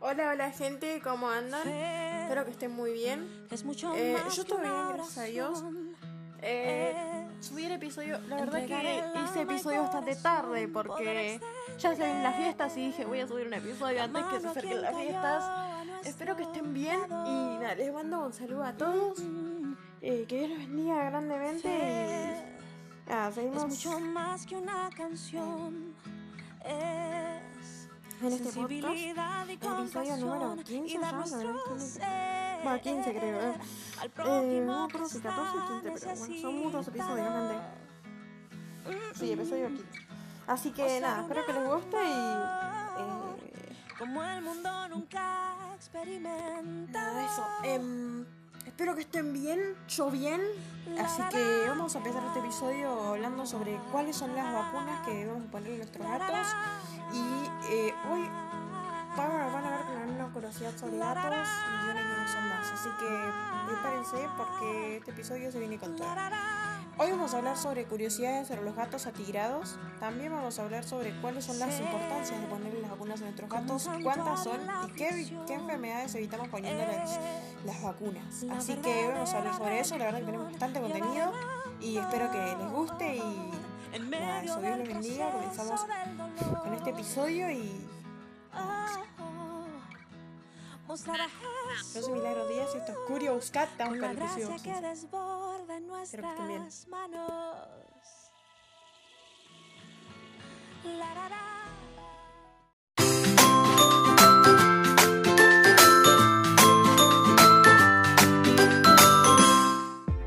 Hola, hola gente, ¿cómo andan? Espero que estén muy bien. Es mucho Eh, más yo estoy bien, gracias a Dios. Eh, subí el episodio, la verdad que hice episodio bastante tarde porque ya se ven las fiestas y dije voy a subir un episodio antes que se acerquen las fiestas. Espero que estén bien y nada, les mando un saludo a todos. Eh, que Dios los bendiga grandemente y nada, Es seguimos mucho más que una canción. En este podcast. episodio número compasión 15 y dar ya, no, Bueno, 15 creo, eh. Eh, no creo si 14 o 15, pero bueno, son muchos episodios, gente. Sí, episodio 15. Así que nada, espero que les guste y. eh, como el mundo nunca experimenta. eso. Em, espero que estén bien, yo bien. Así que vamos a empezar este episodio hablando sobre cuáles son las vacunas que debemos poner a nuestros gatos. Y eh, hoy van van a ver con una curiosidad sobre gatos y una son más. Así que prepárense porque este episodio se viene con todo. Hoy vamos a hablar sobre curiosidades sobre los gatos atigrados. También vamos a hablar sobre cuáles son las importancias de ponerle las vacunas a nuestros gatos, cuántas son y qué, enfermedades evitamos poniéndoles las vacunas. Así que vamos a hablar sobre eso. La verdad que tenemos bastante contenido y espero que les guste y nada, eso Dios les bendiga. Comenzamos con este episodio y yo soy Milagro Díaz y esto es Curious Cat. Estamos Con con la el episodio gracia que 15. desborda en Espero que estén bien. nuestras manos. La, la, la.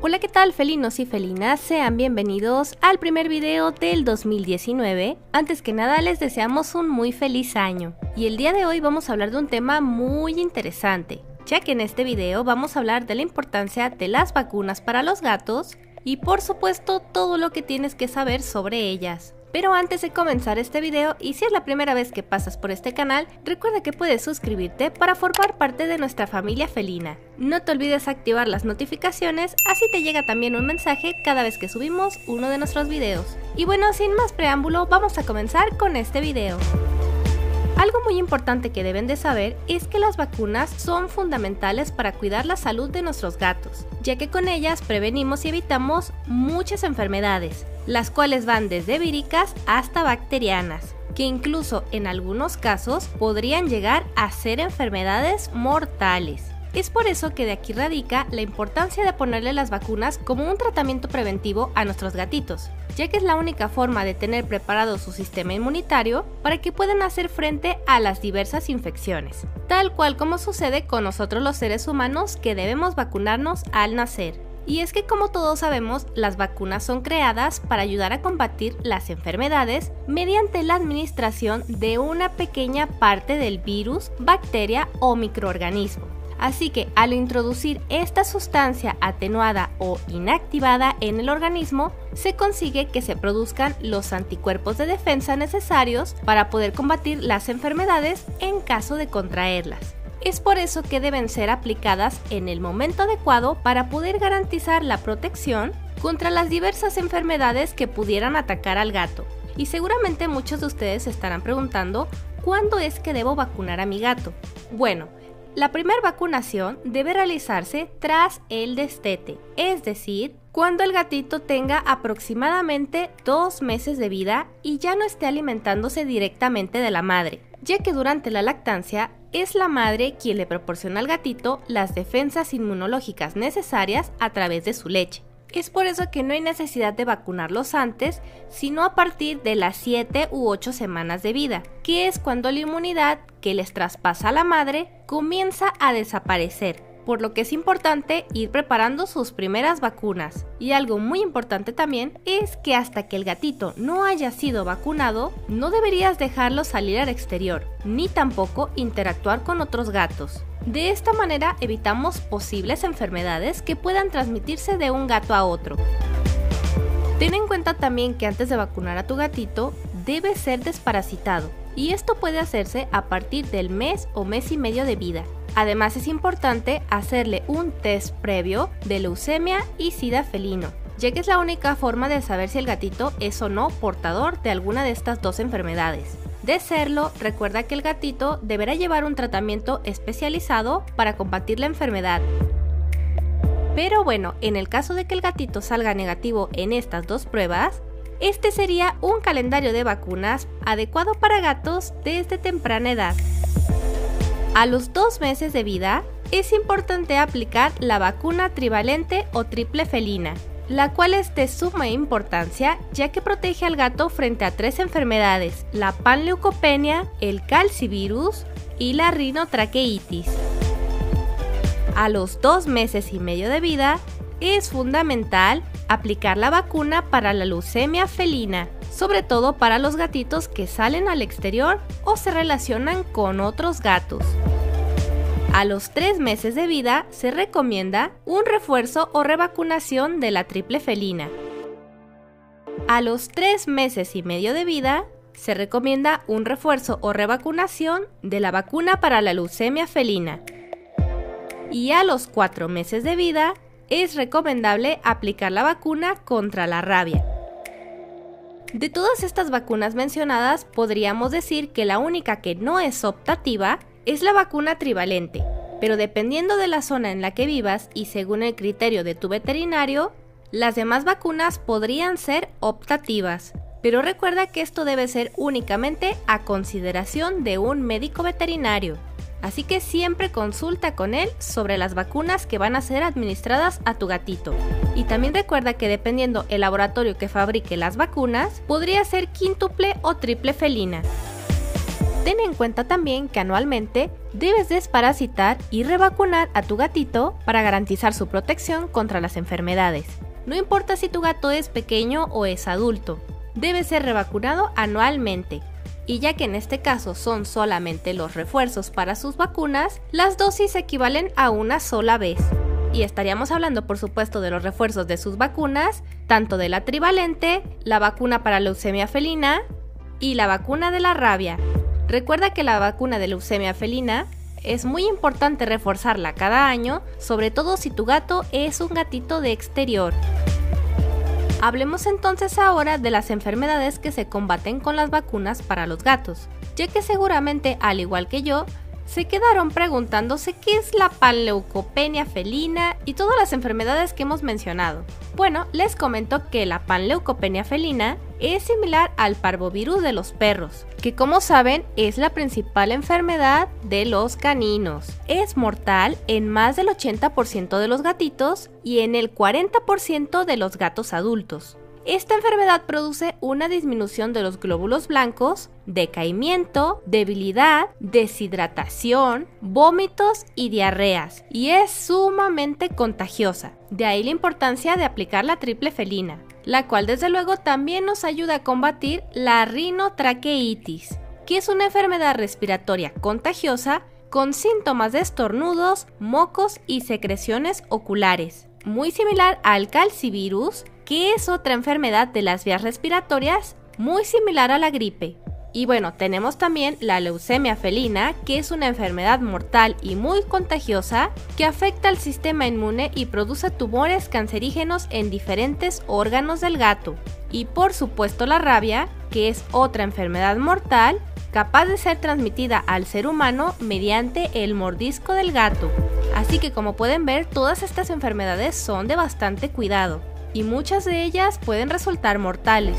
Hola, ¿qué tal felinos y felinas? Sean bienvenidos al primer video del 2019. Antes que nada les deseamos un muy feliz año. Y el día de hoy vamos a hablar de un tema muy interesante, ya que en este video vamos a hablar de la importancia de las vacunas para los gatos y por supuesto todo lo que tienes que saber sobre ellas. Pero antes de comenzar este video, y si es la primera vez que pasas por este canal, recuerda que puedes suscribirte para formar parte de nuestra familia felina. No te olvides activar las notificaciones, así te llega también un mensaje cada vez que subimos uno de nuestros videos. Y bueno, sin más preámbulo, vamos a comenzar con este video. Algo muy importante que deben de saber es que las vacunas son fundamentales para cuidar la salud de nuestros gatos, ya que con ellas prevenimos y evitamos muchas enfermedades, las cuales van desde víricas hasta bacterianas, que incluso en algunos casos podrían llegar a ser enfermedades mortales. Es por eso que de aquí radica la importancia de ponerle las vacunas como un tratamiento preventivo a nuestros gatitos, ya que es la única forma de tener preparado su sistema inmunitario para que puedan hacer frente a las diversas infecciones, tal cual como sucede con nosotros los seres humanos que debemos vacunarnos al nacer. Y es que como todos sabemos, las vacunas son creadas para ayudar a combatir las enfermedades mediante la administración de una pequeña parte del virus, bacteria o microorganismo. Así que al introducir esta sustancia atenuada o inactivada en el organismo, se consigue que se produzcan los anticuerpos de defensa necesarios para poder combatir las enfermedades en caso de contraerlas. Es por eso que deben ser aplicadas en el momento adecuado para poder garantizar la protección contra las diversas enfermedades que pudieran atacar al gato. Y seguramente muchos de ustedes estarán preguntando, ¿cuándo es que debo vacunar a mi gato? Bueno, la primera vacunación debe realizarse tras el destete, es decir, cuando el gatito tenga aproximadamente dos meses de vida y ya no esté alimentándose directamente de la madre, ya que durante la lactancia es la madre quien le proporciona al gatito las defensas inmunológicas necesarias a través de su leche. Es por eso que no hay necesidad de vacunarlos antes, sino a partir de las 7 u 8 semanas de vida, que es cuando la inmunidad que les traspasa a la madre comienza a desaparecer, por lo que es importante ir preparando sus primeras vacunas. Y algo muy importante también es que hasta que el gatito no haya sido vacunado, no deberías dejarlo salir al exterior, ni tampoco interactuar con otros gatos. De esta manera evitamos posibles enfermedades que puedan transmitirse de un gato a otro. Ten en cuenta también que antes de vacunar a tu gatito debe ser desparasitado y esto puede hacerse a partir del mes o mes y medio de vida. Además es importante hacerle un test previo de leucemia y sida felino, ya que es la única forma de saber si el gatito es o no portador de alguna de estas dos enfermedades. De serlo, recuerda que el gatito deberá llevar un tratamiento especializado para combatir la enfermedad. Pero bueno, en el caso de que el gatito salga negativo en estas dos pruebas, este sería un calendario de vacunas adecuado para gatos desde temprana edad. A los dos meses de vida, es importante aplicar la vacuna trivalente o triple felina, la cual es de suma importancia ya que protege al gato frente a tres enfermedades, la panleucopenia, el calcivirus y la rinotraqueitis. A los dos meses y medio de vida, es fundamental aplicar la vacuna para la leucemia felina, sobre todo para los gatitos que salen al exterior o se relacionan con otros gatos. A los tres meses de vida se recomienda un refuerzo o revacunación de la triple felina. A los tres meses y medio de vida se recomienda un refuerzo o revacunación de la vacuna para la leucemia felina. Y a los cuatro meses de vida es recomendable aplicar la vacuna contra la rabia. De todas estas vacunas mencionadas, podríamos decir que la única que no es optativa es la vacuna trivalente, pero dependiendo de la zona en la que vivas y según el criterio de tu veterinario, las demás vacunas podrían ser optativas. Pero recuerda que esto debe ser únicamente a consideración de un médico veterinario. Así que siempre consulta con él sobre las vacunas que van a ser administradas a tu gatito. Y también recuerda que dependiendo el laboratorio que fabrique las vacunas, podría ser quíntuple o triple felina. Ten en cuenta también que anualmente debes desparasitar y revacunar a tu gatito para garantizar su protección contra las enfermedades. No importa si tu gato es pequeño o es adulto, debe ser revacunado anualmente. Y ya que en este caso son solamente los refuerzos para sus vacunas, las dosis equivalen a una sola vez. Y estaríamos hablando por supuesto de los refuerzos de sus vacunas, tanto de la trivalente, la vacuna para leucemia felina y la vacuna de la rabia. Recuerda que la vacuna de leucemia felina es muy importante reforzarla cada año, sobre todo si tu gato es un gatito de exterior. Hablemos entonces ahora de las enfermedades que se combaten con las vacunas para los gatos, ya que seguramente, al igual que yo, se quedaron preguntándose qué es la panleucopenia felina y todas las enfermedades que hemos mencionado. Bueno, les comento que la panleucopenia felina es similar al parvovirus de los perros, que como saben es la principal enfermedad de los caninos. Es mortal en más del 80% de los gatitos y en el 40% de los gatos adultos. Esta enfermedad produce una disminución de los glóbulos blancos, decaimiento, debilidad, deshidratación, vómitos y diarreas, y es sumamente contagiosa. De ahí la importancia de aplicar la triple felina, la cual desde luego también nos ayuda a combatir la rinotraqueitis, que es una enfermedad respiratoria contagiosa con síntomas de estornudos, mocos y secreciones oculares, muy similar al calcivirus, que es otra enfermedad de las vías respiratorias muy similar a la gripe. Y bueno, tenemos también la leucemia felina, que es una enfermedad mortal y muy contagiosa que afecta al sistema inmune y produce tumores cancerígenos en diferentes órganos del gato. Y por supuesto la rabia, que es otra enfermedad mortal capaz de ser transmitida al ser humano mediante el mordisco del gato. Así que como pueden ver, todas estas enfermedades son de bastante cuidado y muchas de ellas pueden resultar mortales.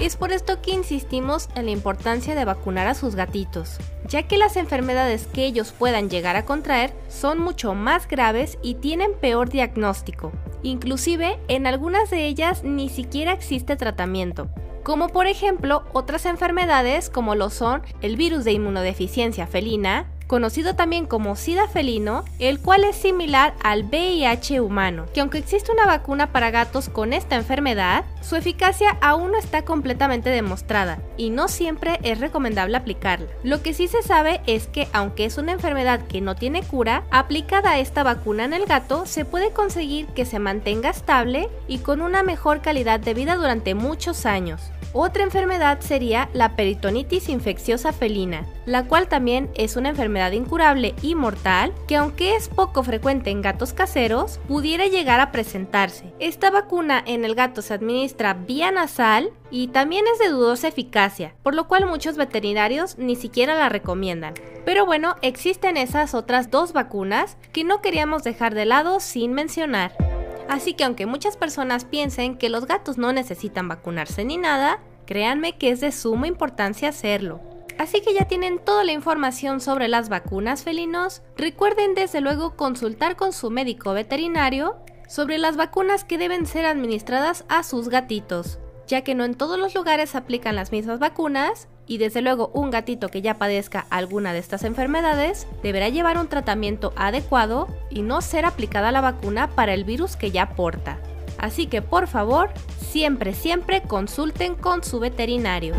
Es por esto que insistimos en la importancia de vacunar a sus gatitos, ya que las enfermedades que ellos puedan llegar a contraer son mucho más graves y tienen peor diagnóstico. Inclusive, en algunas de ellas ni siquiera existe tratamiento, como por ejemplo otras enfermedades como lo son el virus de inmunodeficiencia felina, conocido también como SIDA felino, el cual es similar al VIH humano, que aunque existe una vacuna para gatos con esta enfermedad, su eficacia aún no está completamente demostrada y no siempre es recomendable aplicarla. Lo que sí se sabe es que aunque es una enfermedad que no tiene cura, aplicada esta vacuna en el gato se puede conseguir que se mantenga estable y con una mejor calidad de vida durante muchos años. Otra enfermedad sería la peritonitis infecciosa felina, la cual también es una enfermedad incurable y mortal que aunque es poco frecuente en gatos caseros, pudiera llegar a presentarse. Esta vacuna en el gato se administra vía nasal y también es de dudosa eficacia, por lo cual muchos veterinarios ni siquiera la recomiendan. Pero bueno, existen esas otras dos vacunas que no queríamos dejar de lado sin mencionar. Así que aunque muchas personas piensen que los gatos no necesitan vacunarse ni nada, créanme que es de suma importancia hacerlo. Así que ya tienen toda la información sobre las vacunas felinos, recuerden desde luego consultar con su médico veterinario sobre las vacunas que deben ser administradas a sus gatitos, ya que no en todos los lugares aplican las mismas vacunas y desde luego un gatito que ya padezca alguna de estas enfermedades deberá llevar un tratamiento adecuado y no ser aplicada la vacuna para el virus que ya porta. Así que por favor, siempre, siempre consulten con su veterinario.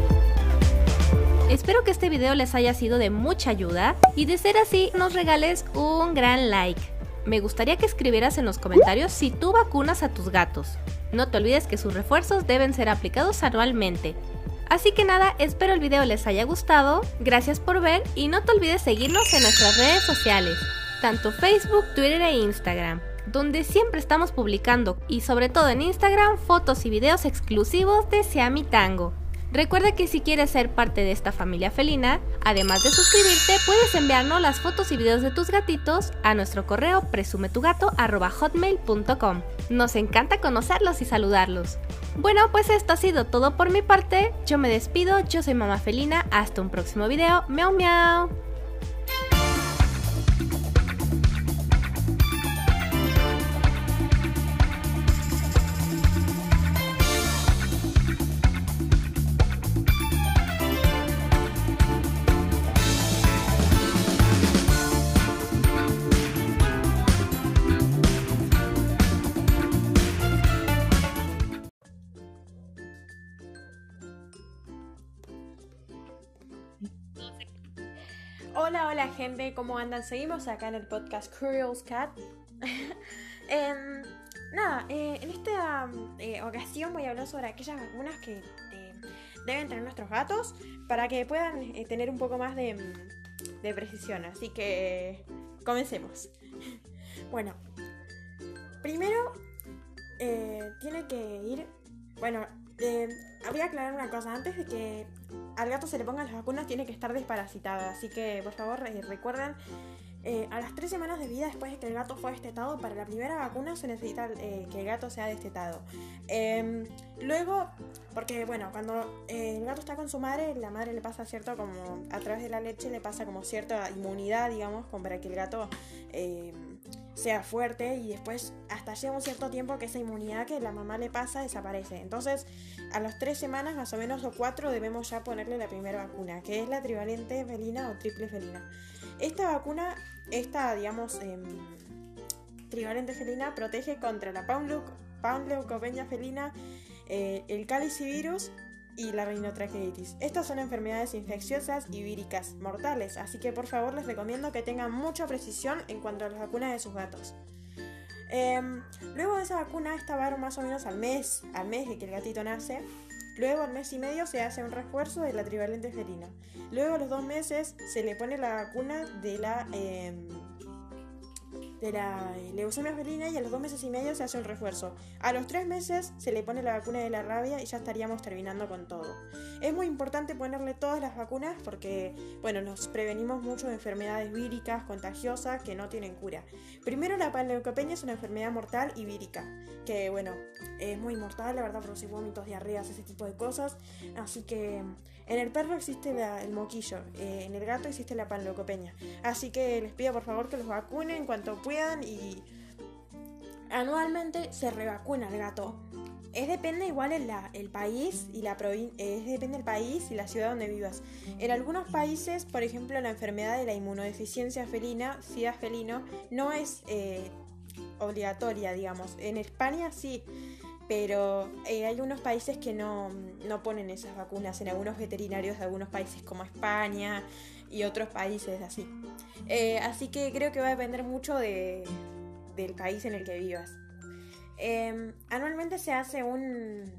Espero que este video les haya sido de mucha ayuda y de ser así nos regales un gran like. Me gustaría que escribieras en los comentarios si tú vacunas a tus gatos. No te olvides que sus refuerzos deben ser aplicados anualmente Así que nada, espero el video les haya gustado, gracias por ver y no te olvides seguirnos en nuestras redes sociales, tanto Facebook, Twitter e Instagram, donde siempre estamos publicando y sobre todo en Instagram fotos y videos exclusivos de Seami Tango. Recuerda que si quieres ser parte de esta familia felina, además de suscribirte, puedes enviarnos las fotos y videos de tus gatitos a nuestro correo presumetugato.hotmail.com. Nos encanta conocerlos y saludarlos. Bueno, pues esto ha sido todo por mi parte. Yo me despido, yo soy Mamá Felina. Hasta un próximo video. Miau miau. ¿Cómo andan? Seguimos acá en el podcast Curious Cat. Em, nada, eh, en esta eh, ocasión voy a hablar sobre aquellas vacunas que eh, deben tener nuestros gatos para que puedan tener un poco más de, de precisión. Así que comencemos. Bueno, primero tiene que ir. Bueno, voy a aclarar una cosa. Antes de que al gato se le pongan las vacunas tiene que estar desparasitada. Así que por favor eh, recuerden, eh, a las tres semanas de vida después de que el gato fue destetado, para la primera vacuna se necesita eh, que el gato sea destetado. Em, luego, porque bueno, cuando el gato está con su madre, la madre le pasa cierto como a través de la leche le pasa como cierta inmunidad, digamos, como para que el gato sea fuerte y después hasta llega un cierto tiempo que esa inmunidad que la mamá le pasa desaparece. Entonces, a las tres semanas más o menos o cuatro debemos ya ponerle la primera vacuna, que es la trivalente felina o triple felina. Esta vacuna, esta digamos em, trivalente felina protege contra la panleucopenia felina, eh, el calicivirus y la rinotraqueitis. Estas son enfermedades infecciosas y víricas mortales, así que por favor les recomiendo que tengan mucha precisión en cuanto a las vacunas de sus gatos. Em, luego de esa vacuna, esta va más o menos al mes, al mes de que el gatito nace. Luego al mes y medio se hace un refuerzo de la trivalente felina. Luego a los dos meses se le pone la vacuna de la em, de la leucemia felina y a los dos meses y medio se hace un refuerzo. A los tres meses se le pone la vacuna de la rabia y ya estaríamos terminando con todo. Es muy importante ponerle todas las vacunas porque, bueno, nos prevenimos mucho de enfermedades víricas, contagiosas, que no tienen cura. Primero, la panleucopenia es una enfermedad mortal y vírica, que, bueno, es muy mortal, la verdad, produce vómitos, diarreas, ese tipo de cosas. Así que en el perro existe el moquillo, eh, en el gato existe la panleucopenia. Así que les pido por favor que los vacunen en cuanto puedan y anualmente se revacuna el gato. Es depende igual el, el país y la es depende del país y la ciudad donde vivas. En algunos países, por ejemplo, la enfermedad de la inmunodeficiencia felina, SIDA felino, no es eh, obligatoria, digamos. En España sí, pero hay unos países que no, ponen esas vacunas, en algunos veterinarios de algunos países como España y otros países así. Eh, así que creo que va a depender mucho de, del país en el que vivas. Em, anualmente se hace un,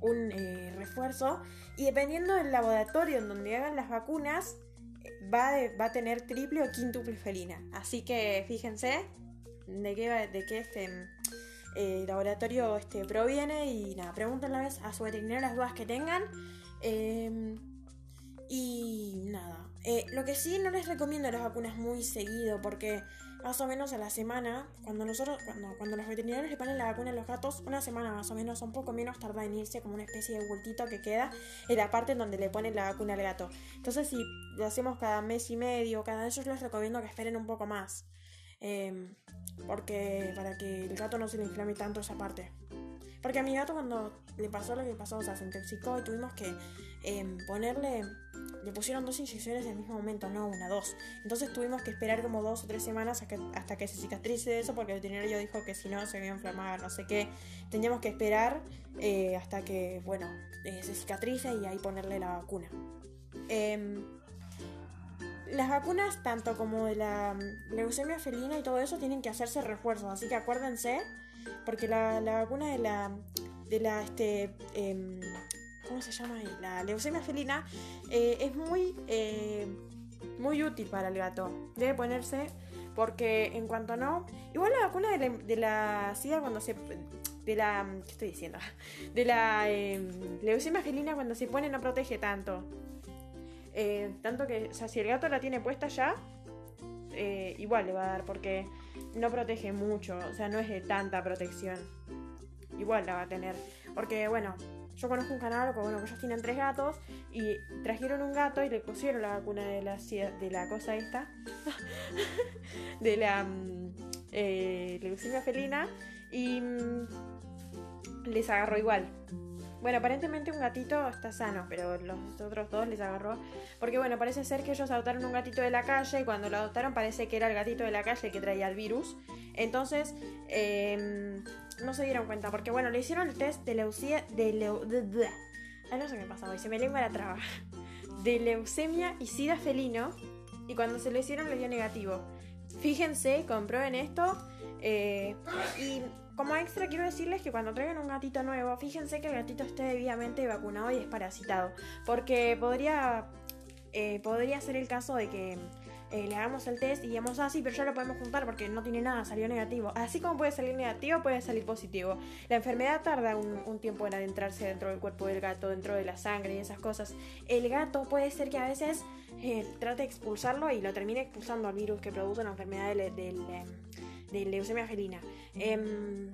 un eh, refuerzo y dependiendo del laboratorio en donde hagan las vacunas, va, va a tener triple o quíntuple felina. Así que fíjense de qué, de qué este eh, laboratorio este, proviene y nada, pregúntenle a su veterinario las dudas que tengan. Em, y nada, eh, lo que sí no les recomiendo las vacunas muy seguido porque más o menos a la semana, cuando nosotros, cuando, cuando los veterinarios le ponen la vacuna a los gatos, una semana más o menos, un poco menos tarda en irse como una especie de bultito que queda en la parte donde le ponen la vacuna al gato. Entonces si lo hacemos cada mes y medio, cada vez yo les recomiendo que esperen un poco más. Em, porque para que el gato no se le inflame tanto esa parte. Porque a mi gato cuando le pasó lo que pasó, o sea, se intoxicó y tuvimos que em, ponerle, le pusieron dos inyecciones en el mismo momento, no una, dos. Entonces tuvimos que esperar como dos o tres semanas a que- hasta que se cicatrice eso porque el veterinario dijo que si no se iba a inflamar, no sé qué. Teníamos que esperar eh, hasta que, bueno, eh, se cicatrice y ahí ponerle la vacuna. Las vacunas, tanto como de la mm, leucemia felina y todo eso, tienen que hacerse refuerzos. Así que acuérdense, porque la, la vacuna de la, de la, este, em, ¿cómo se llama ahí? La leucemia felina eh, es muy, eh, muy útil para el gato. Debe ponerse, porque en cuanto no, igual la vacuna de la, de la SIDA cuando se, de la, ¿qué estoy diciendo? De la em, leucemia felina cuando se pone no protege tanto. Eh, tanto que, o sea, si el gato la tiene puesta ya, eh, igual le va a dar porque no protege mucho, o sea, no es de tanta protección. Igual la va a tener. Porque, bueno, yo conozco un canal que, bueno, que ellos tienen tres gatos y trajeron un gato y le pusieron la vacuna de la, de la cosa esta, de la mm, eh, leucemia felina y mm, les agarró igual. Bueno, aparentemente un gatito está sano, pero los otros dos les agarró. Porque bueno, parece ser que ellos adoptaron un gatito de la calle y cuando lo adoptaron parece que era el gatito de la calle que traía el virus. Entonces, eh, no se dieron cuenta. Porque bueno, le hicieron el test de leucemia... De leu, de- de- no sé qué pasa hoy, se me lengua la traba. De leucemia y sida felino. Y cuando se lo hicieron le dio negativo. Fíjense, comprueben esto. eh, y como extra quiero decirles que cuando traigan un gatito nuevo, fíjense que el gatito esté debidamente vacunado y desparasitado. Porque podría, eh, podría ser el caso de que eh, le hagamos el test y digamos, ah, sí, pero ya lo podemos juntar porque no tiene nada, salió negativo. Así como puede salir negativo, puede salir positivo. La enfermedad tarda un, tiempo en adentrarse dentro del cuerpo del gato, dentro de la sangre y esas cosas. El gato puede ser que a veces eh, trate de expulsarlo y lo termine expulsando al virus que produce la enfermedad del, de leucemia felina. Em,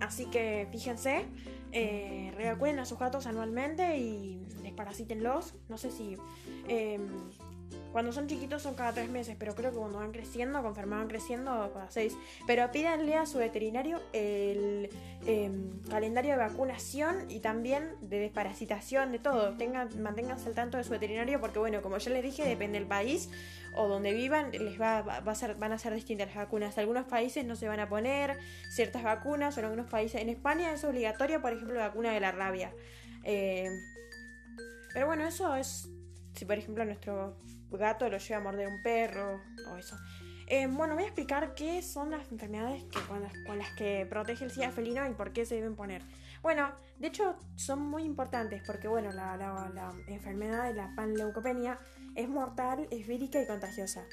así que fíjense, eh, a sus gatos anualmente y desparasítenlos. No sé si em, cuando son chiquitos son cada tres meses, pero creo que cuando van creciendo, conforme van creciendo, cada seis. Pero pídanle a su veterinario el em, calendario de vacunación y también de desparasitación, de todo. Tengan, manténganse al tanto de su veterinario porque, bueno, como ya les dije, depende del país o donde vivan, les va, a van a ser distintas las vacunas. Algunos países no se van a poner ciertas vacunas, o en algunos países. En España es obligatoria, por ejemplo, la vacuna de la rabia. Eh, pero bueno, eso es si por ejemplo nuestro gato lo lleva a morder un perro o eso. Eh, bueno, voy a explicar qué son las enfermedades que, con, las, con las que protege el SIDA felino y por qué se deben poner. Bueno, de hecho son muy importantes porque bueno, la, la- la enfermedad de la panleucopenia es mortal, es vírica y contagiosa.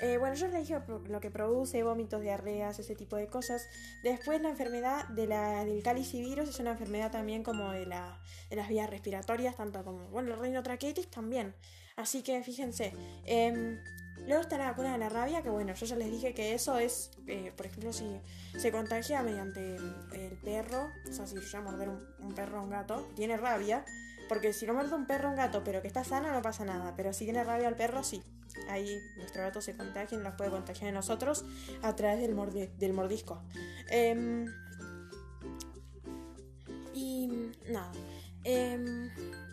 Eh, bueno, yo les dije lo que produce, vómitos, diarreas, ese tipo de cosas. Después la enfermedad de la, del calicivirus es una enfermedad también como de, la, de las vías respiratorias, tanto como, bueno, el rinotraqueitis también. Así que fíjense. em, luego está la vacuna de la rabia, que bueno, yo ya les dije que eso es, eh, por ejemplo, si se contagia mediante el, perro, o sea, si yo a morder un, perro o un gato, tiene rabia, porque si lo muerde un perro o un gato, pero que está sano, no pasa nada, pero si tiene rabia el perro, sí. Ahí nuestro gato se contagia y nos puede contagiar a nosotros a través del, del mordisco. Em, y nada. y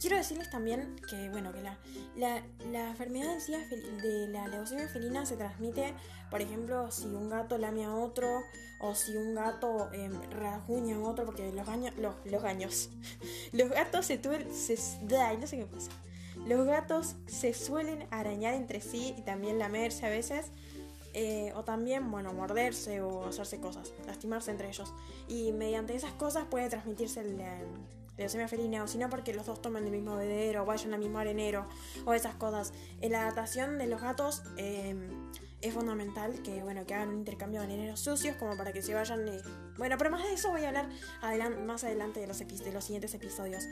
quiero decirles también que, bueno, que la, la, la enfermedad del SIDA de la leucemia felina se transmite, por ejemplo, si un gato lame a otro o si un gato em, rasguña a otro, porque los gaños, los, los gaños, los gatos se tuven, se, ay, no sé qué pasa. Los gatos se suelen arañar entre sí y también lamerse a veces. eh, o también, bueno, morderse o hacerse cosas, lastimarse entre ellos. Y mediante esas cosas puede transmitirse el, leucemia felina, o si no porque los dos toman el mismo bebedero, vayan al mismo arenero, o esas cosas. En la adaptación de los gatos eh, es fundamental que, bueno, que hagan un intercambio de areneros sucios como para que se vayan... eh, Bueno, pero más de eso voy a hablar más adelante de los, de los siguientes episodios.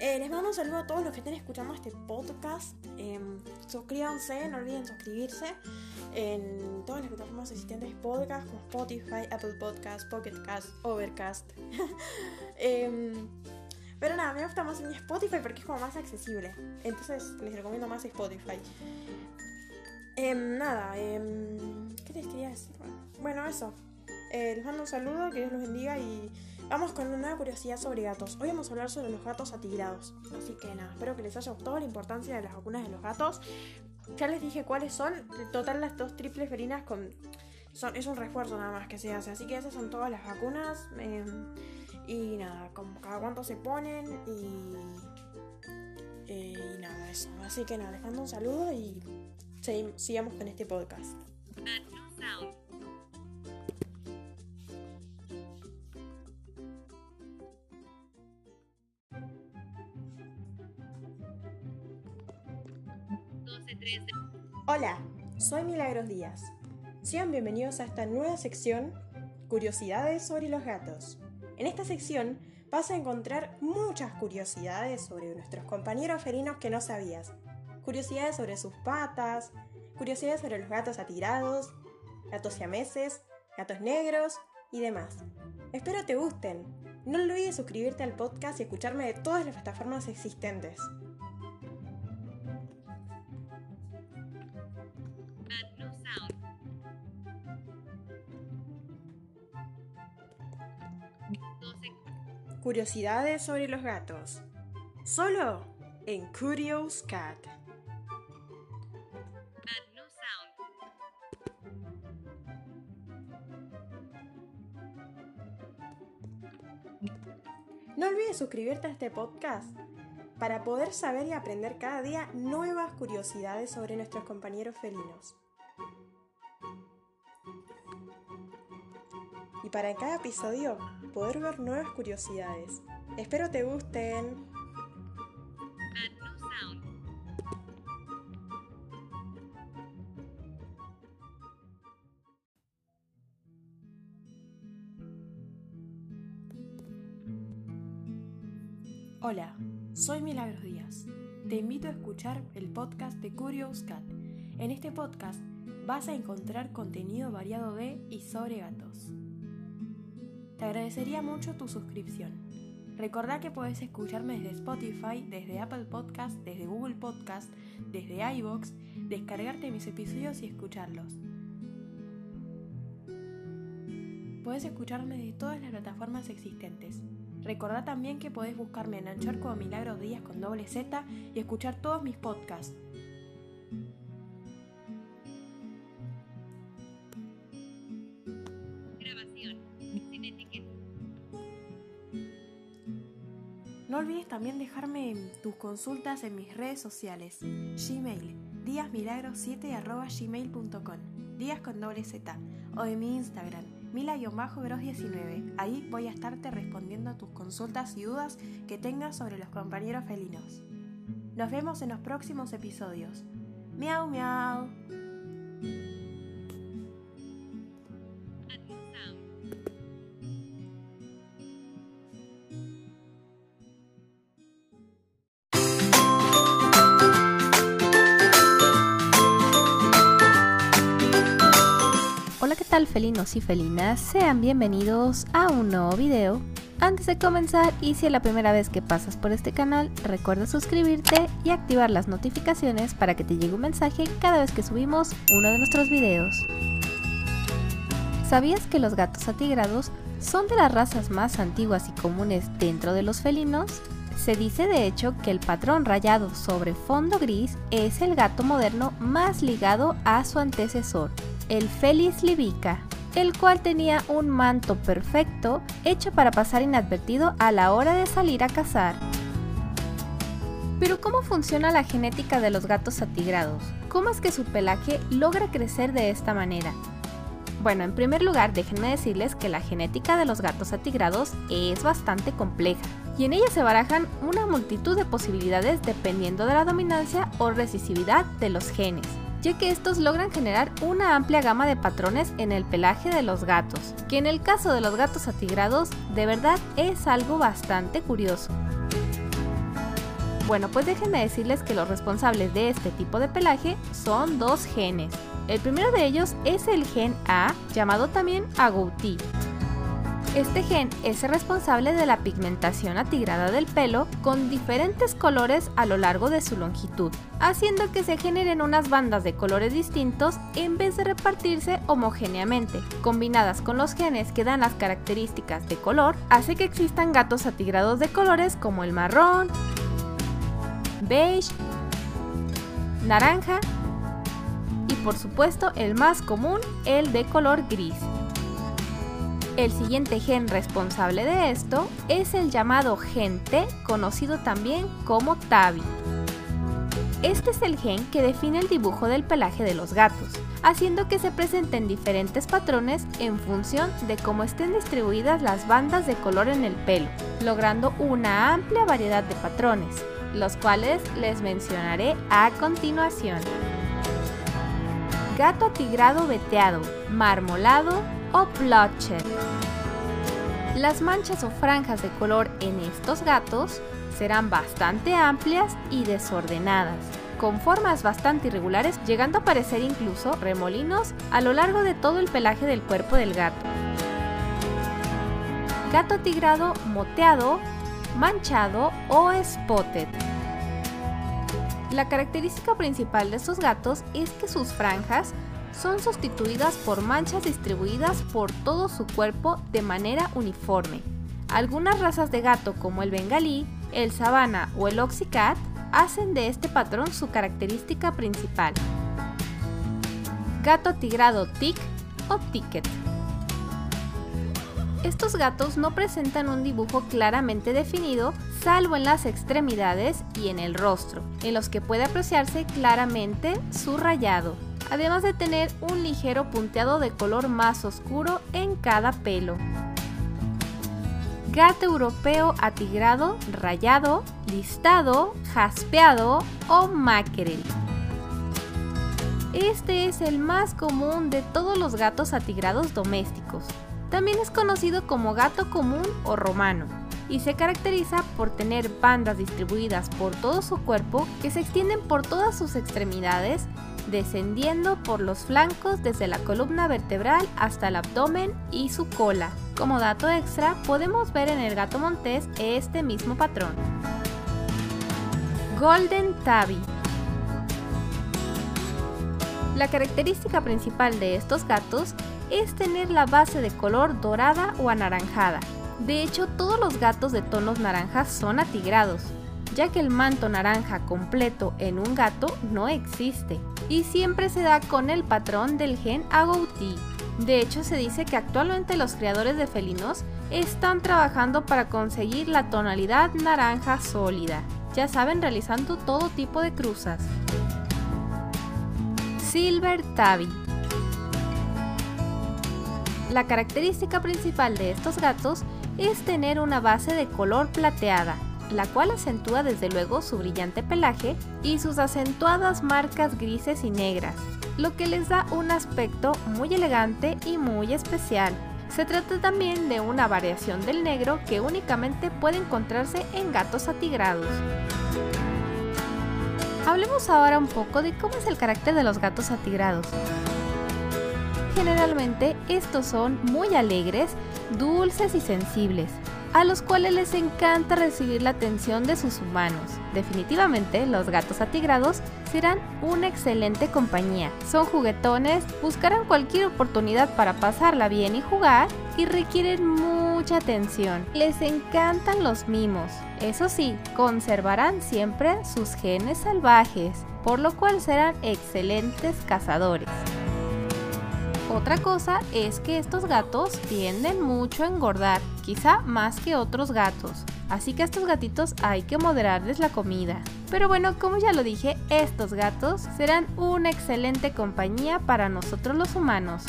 Eh, les mando un saludo a todos los que estén escuchando este podcast. Eh, suscríbanse, no olviden suscribirse en todas las plataformas existentes de podcast como Spotify, Apple Podcast, Pocket Cast, Overcast. Em, pero nada, me gusta más en Spotify porque es como más accesible. Entonces les recomiendo más Spotify. Em, nada, em, ¿qué les quería decir? Bueno, eso. Eh, les mando un saludo, que Dios los bendiga y vamos con una nueva curiosidad sobre gatos. Hoy vamos a hablar sobre los gatos atigrados. Así que nada, espero que les haya gustado la importancia de las vacunas de los gatos. Ya les dije cuáles son. Total las dos triples ferinas con... Son, es un refuerzo nada más que se hace. Así que esas son todas las vacunas. em, y nada, como cada cuánto se ponen y... eh, y nada, eso. Así que nada, les mando un saludo y segui- sigamos con este podcast. Hola, soy Milagros Díaz. Bienvenidos a esta nueva sección, Curiosidades sobre los gatos. En esta sección vas a encontrar muchas curiosidades sobre nuestros compañeros felinos que no sabías. Curiosidades sobre sus patas, curiosidades sobre los gatos atirados, gatos siameses, gatos negros y demás. Espero te gusten. No olvides suscribirte al podcast y escucharme de todas las plataformas existentes. Curiosidades sobre los gatos. Solo en Curious Cat. No olvides suscribirte a este podcast para poder saber y aprender cada día nuevas curiosidades sobre nuestros compañeros felinos. Y para cada episodio poder ver nuevas curiosidades. Espero te gusten. Hola, soy Milagros Díaz. Te invito a escuchar el podcast de Curious Cat. En este podcast vas a encontrar contenido variado de y sobre gatos. Te agradecería mucho tu suscripción. Recordá que puedes escucharme desde Spotify, desde Apple Podcast, desde Google Podcast, desde iVoox, descargarte mis episodios y escucharlos. Puedes escucharme de todas las plataformas existentes. Recordá también que podés buscarme en Anchor como Milagros Díaz con doble Z y escuchar todos mis podcasts. También dejarme tus consultas en mis redes sociales. Gmail, díasmilagros7 días con doble Z, o en mi Instagram, mila-bros19. Ahí voy a estarte respondiendo a tus consultas y dudas que tengas sobre los compañeros felinos. Nos vemos en los próximos episodios. Miau, miau. Tal felinos y felinas? Sean bienvenidos a un nuevo video. Antes de comenzar y si es la primera vez que pasas por este canal, recuerda suscribirte y activar las notificaciones para que te llegue un mensaje cada vez que subimos uno de nuestros videos. ¿Sabías que los gatos atigrados son de las razas más antiguas y comunes dentro de los felinos? Se dice de hecho que el patrón rayado sobre fondo gris es el gato moderno más ligado a su antecesor, el Felis libica, el cual tenía un manto perfecto hecho para pasar inadvertido a la hora de salir a cazar. Pero ¿cómo funciona la genética de los gatos atigrados? ¿Cómo es que su pelaje logra crecer de esta manera? Bueno, en primer lugar, déjenme decirles que la genética de los gatos atigrados es bastante compleja y en ella se barajan una multitud de posibilidades dependiendo de la dominancia o recesividad de los genes ya que estos logran generar una amplia gama de patrones en el pelaje de los gatos, que en el caso de los gatos atigrados de verdad es algo bastante curioso. Bueno, pues déjenme decirles que los responsables de este tipo de pelaje son dos genes. El primero de ellos es el gen A, llamado también agouti, este gen es responsable de la pigmentación atigrada del pelo con diferentes colores a lo largo de su longitud, haciendo que se generen unas bandas de colores distintos en vez de repartirse homogéneamente. Combinadas con los genes que dan las características de color, hace que existan gatos atigrados de colores como el marrón, beige, naranja y por supuesto el más común, el de color gris. El siguiente gen responsable de esto es el llamado gen T, conocido también como TABI. Este es el gen que define el dibujo del pelaje de los gatos, haciendo que se presenten diferentes patrones en función de cómo estén distribuidas las bandas de color en el pelo, logrando una amplia variedad de patrones, los cuales les mencionaré a continuación. Gato atigrado veteado, marmolado, o bloodshed. Las manchas o franjas de color en estos gatos serán bastante amplias y desordenadas, con formas bastante irregulares, llegando a parecer incluso remolinos a lo largo de todo el pelaje del cuerpo del gato. Gato tigrado moteado, manchado o spotted. La característica principal de estos gatos es que sus franjas son sustituidas por manchas distribuidas por todo su cuerpo de manera uniforme. Algunas razas de gato como el bengalí, el sabana o el oxycat hacen de este patrón su característica principal. Gato tigrado tic o ticket. Estos gatos no presentan un dibujo claramente definido salvo en las extremidades y en el rostro, en los que puede apreciarse claramente su rayado además de tener un ligero punteado de color más oscuro en cada pelo. Gato europeo atigrado, rayado, listado, jaspeado o mackerel. Este es el más común de todos los gatos atigrados domésticos. También es conocido como gato común o romano y se caracteriza por tener bandas distribuidas por todo su cuerpo que se extienden por todas sus extremidades descendiendo por los flancos desde la columna vertebral hasta el abdomen y su cola. Como dato extra, podemos ver en el gato montés este mismo patrón. Golden Tabby La característica principal de estos gatos es tener la base de color dorada o anaranjada. De hecho, todos los gatos de tonos naranjas son atigrados, ya que el manto naranja completo en un gato no existe y siempre se da con el patrón del gen agouti. De hecho, se dice que actualmente los criadores de felinos están trabajando para conseguir la tonalidad naranja sólida, ya saben, realizando todo tipo de cruzas. Silver Tabby La característica principal de estos gatos es tener una base de color plateada, la cual acentúa desde luego su brillante pelaje y sus acentuadas marcas grises y negras, lo que les da un aspecto muy elegante y muy especial. Se trata también de una variación del negro que únicamente puede encontrarse en gatos atigrados. Hablemos ahora un poco de cómo es el carácter de los gatos atigrados. Generalmente estos son muy alegres, dulces y sensibles, a los cuales les encanta recibir la atención de sus humanos. Definitivamente, los gatos atigrados serán una excelente compañía. Son juguetones, buscarán cualquier oportunidad para pasarla bien y jugar y requieren mucha atención. Les encantan los mimos. Eso sí, conservarán siempre sus genes salvajes, por lo cual serán excelentes cazadores. Otra cosa es que estos gatos tienden mucho a engordar, quizá más que otros gatos, Así que a estos gatitos hay que moderarles la comida. Pero bueno, como ya lo dije, estos gatos serán una excelente compañía para nosotros los humanos.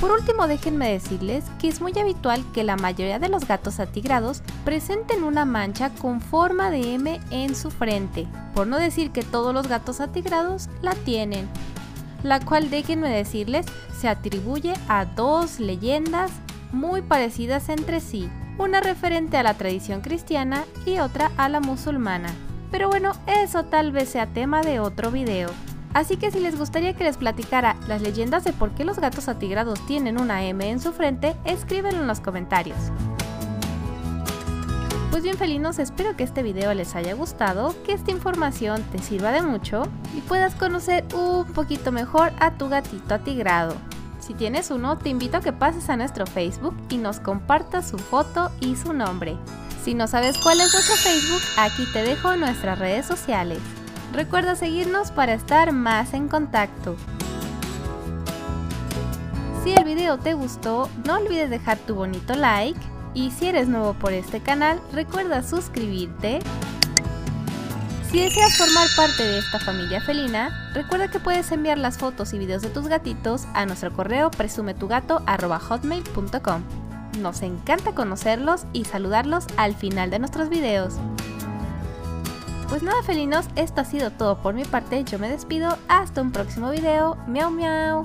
Por último, déjenme decirles que es muy habitual que la mayoría de los gatos atigrados presenten una mancha con forma de M en su frente, por no decir que todos los gatos atigrados la tienen, la cual déjenme decirles se atribuye a dos leyendas muy parecidas entre sí, una referente a la tradición cristiana y otra a la musulmana. Pero bueno, eso tal vez sea tema de otro video. Así que si les gustaría que les platicara las leyendas de por qué los gatos atigrados tienen una M en su frente, escríbenlo en los comentarios. Pues bien felinos, espero que este video les haya gustado, que esta información te sirva de mucho y puedas conocer un poquito mejor a tu gatito atigrado. Si tienes uno, te invito a que pases a nuestro Facebook y nos compartas su foto y su nombre. Si no sabes cuál es nuestro Facebook, aquí te dejo nuestras redes sociales. Recuerda seguirnos para estar más en contacto. Si el video te gustó, no olvides dejar tu bonito like y si eres nuevo por este canal, recuerda suscribirte. Si deseas formar parte de esta familia felina, recuerda que puedes enviar las fotos y videos de tus gatitos a nuestro correo presumetugato.hotmail.com. Nos encanta conocerlos y saludarlos al final de nuestros videos. Pues nada felinos, esto ha sido todo por mi parte, yo me despido, hasta un próximo video, miau miau.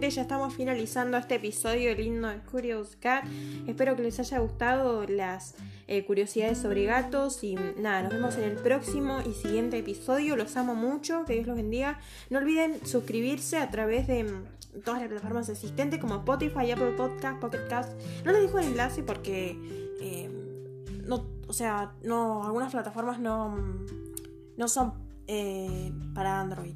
Ya estamos finalizando este episodio lindo de Curious Cat. Espero que les haya gustado las eh, curiosidades sobre gatos. Y nada, nos vemos en el próximo y siguiente episodio. Los amo mucho, que Dios los bendiga. No olviden suscribirse a través de mm, todas las plataformas existentes como Spotify, Apple Podcast, Pocket Cast. No les dejo el enlace porque, eh, o sea, no, algunas plataformas no, mm, no son eh, para Android.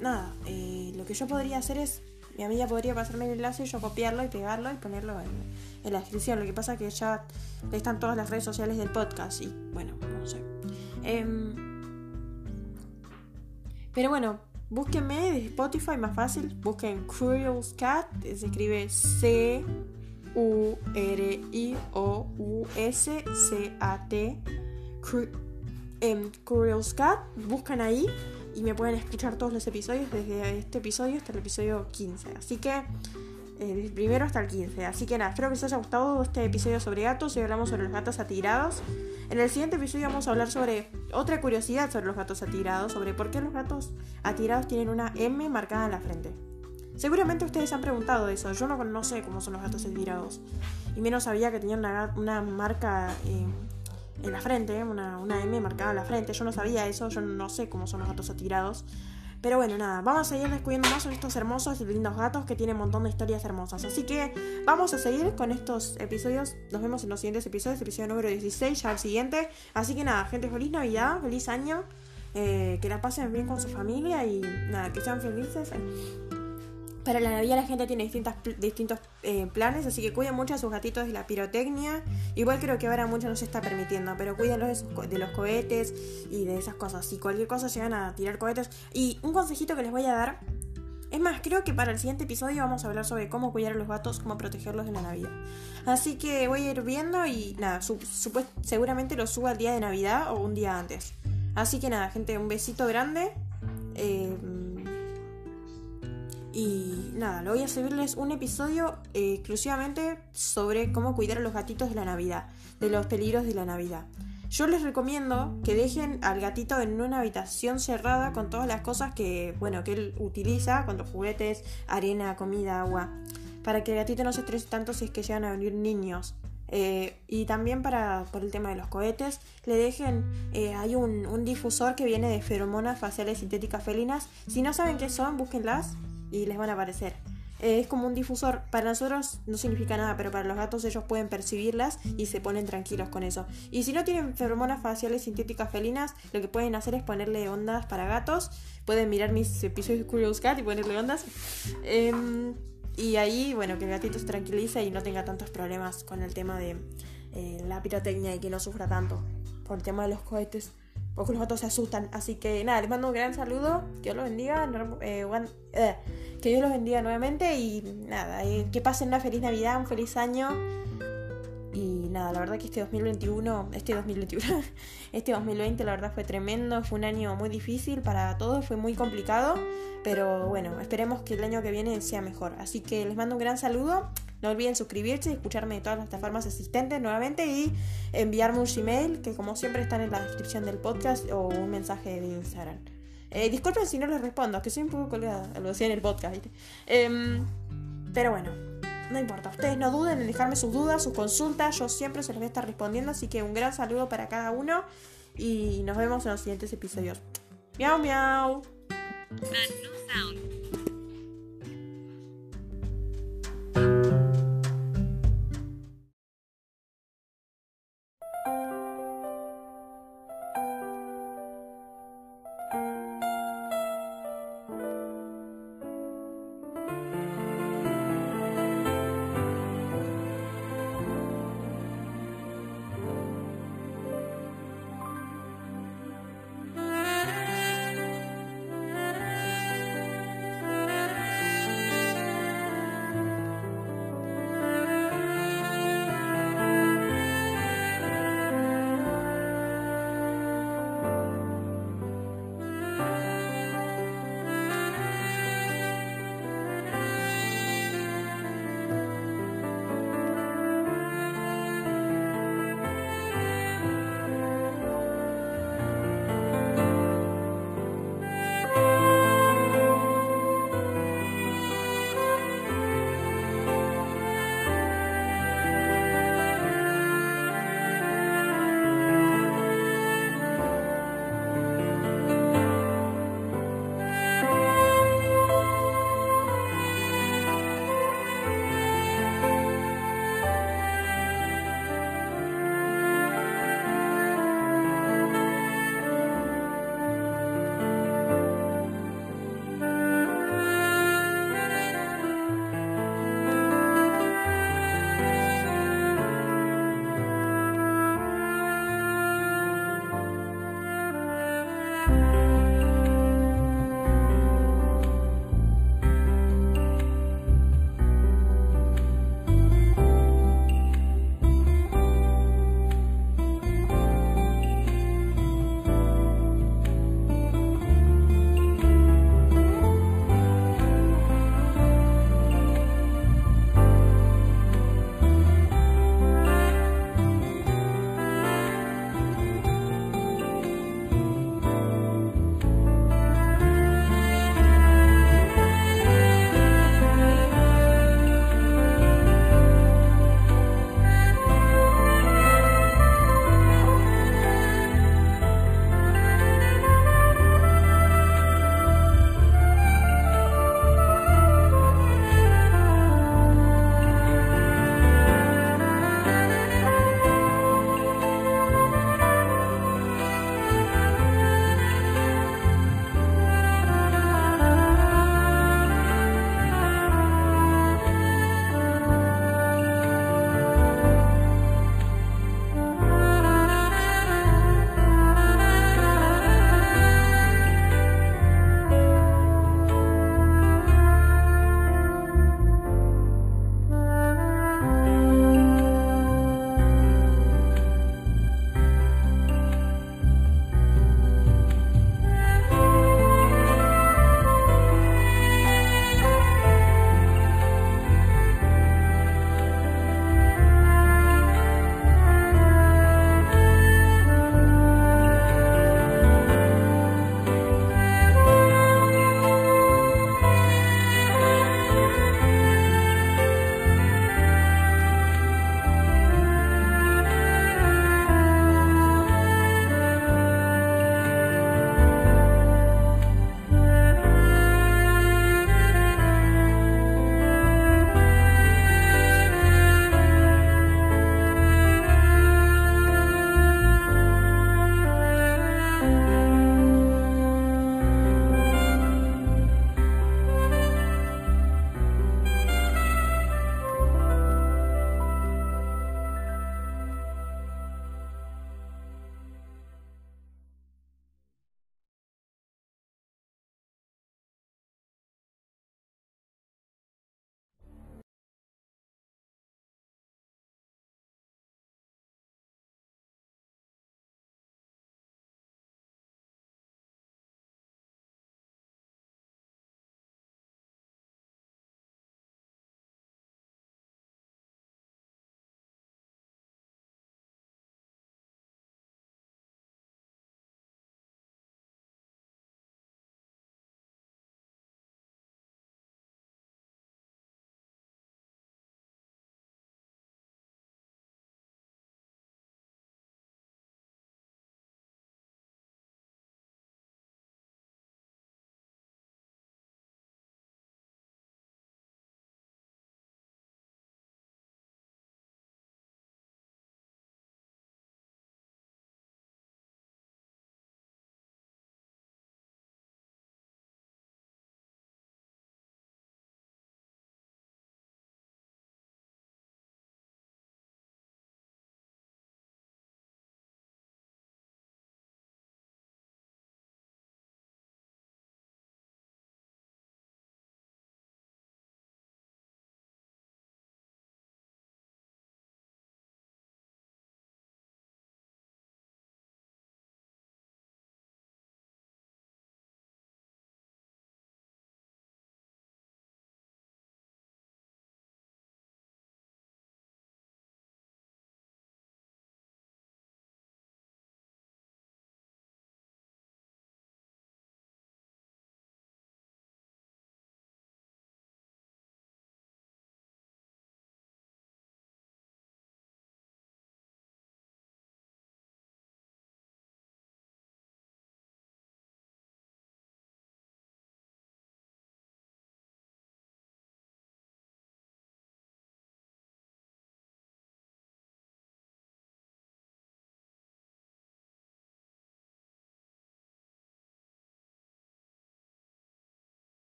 Nada, eh, lo que yo podría hacer es, mi amiga podría pasarme el enlace, yo copiarlo y pegarlo y ponerlo en, la descripción. Lo que pasa es que ya están todas las redes sociales del podcast y bueno, no sé. Em, pero bueno, búsquenme de Spotify más fácil. Busquen Curious Cat, se escribe C U R I O U S C A T. Cru- em, Curious Cat, buscan ahí y me pueden escuchar todos los episodios desde este episodio hasta el episodio 15. Así que eh, desde el primero hasta el 15. Así que nada, espero que les haya gustado este episodio sobre gatos. Hoy hablamos sobre los gatos atigrados. En el siguiente episodio vamos a hablar sobre otra curiosidad sobre los gatos atigrados, sobre por qué los gatos atirados tienen una M marcada en la frente. Seguramente ustedes se han preguntado eso. Yo no, no cómo son los gatos atirados. Y menos sabía que tenían una, una marca eh, en la frente, una, una M marcada en la frente. Yo no sabía eso, yo no sé cómo son los gatos atirados. Pero bueno, nada, vamos a seguir descubriendo más sobre estos hermosos y lindos gatos que tienen un montón de historias hermosas. Así que vamos a seguir con estos episodios. Nos vemos en los siguientes episodios, episodio número 16, ya el siguiente. Así que nada, gente, feliz Navidad, feliz año. eh, que la pasen bien con su familia y nada, que sean felices. Para la Navidad la gente tiene distintas, distintos eh, planes, así que cuiden mucho a sus gatitos de la pirotecnia. Igual creo que ahora mucho no se está permitiendo, pero cuídenlos de, sus de los cohetes y de esas cosas. Si cualquier cosa llegan a tirar cohetes. Y un consejito que les voy a dar. Es más, creo que para el siguiente episodio vamos a hablar sobre cómo cuidar a los gatos, cómo protegerlos de la Navidad. Así que voy a ir viendo y nada, su- seguramente lo suba el día de Navidad o un día antes. Así que nada, gente, un besito grande. Eh, y nada, lo voy a subirles un episodio eh, exclusivamente sobre cómo cuidar a los gatitos de la Navidad, de los peligros de la Navidad. Yo les recomiendo que dejen al gatito en una habitación cerrada con todas las cosas que, bueno, que él utiliza, con los juguetes, arena, comida, agua, para que el gatito no se estrese tanto si es que llegan a venir niños. Eh, y también para por el tema de los cohetes, le dejen, eh, hay un, un difusor que viene de feromonas faciales sintéticas felinas. Si no saben qué son, búsquenlas y les van a aparecer. Eh, es como un difusor. Para nosotros no significa nada, pero para los gatos ellos pueden percibirlas y se ponen tranquilos con eso. Y si no tienen feromonas faciales sintéticas felinas, lo que pueden hacer es ponerle ondas para gatos. Pueden mirar mis episodios de Curious Cat y ponerle ondas. Em, y ahí, bueno, que el gatito se tranquilice y no tenga tantos problemas con el tema de eh, la pirotecnia y que no sufra tanto por el tema de los cohetes. Porque los gatos se asustan. Así que nada, les mando un gran saludo. Que Dios los bendiga. eh, eh, que Dios los bendiga nuevamente. Y nada, eh, que pasen una feliz Navidad, un feliz año. Nada, la verdad que este 2021, este 2021, este 2020 la verdad fue tremendo, fue un año muy difícil para todos, fue muy complicado, pero bueno, esperemos que el año que viene sea mejor. Así que les mando un gran saludo, no olviden suscribirse y escucharme de todas las plataformas existentes nuevamente y enviarme un Gmail que como siempre están en la descripción del podcast o un mensaje de Instagram. Eh, disculpen si no les respondo, que soy un poco colgada, lo decía en el podcast. Em, pero bueno, no importa, ustedes no duden en dejarme sus dudas, sus consultas, yo siempre se les voy a estar respondiendo, así que un gran saludo para cada uno y nos vemos en los siguientes episodios. Miau, miau.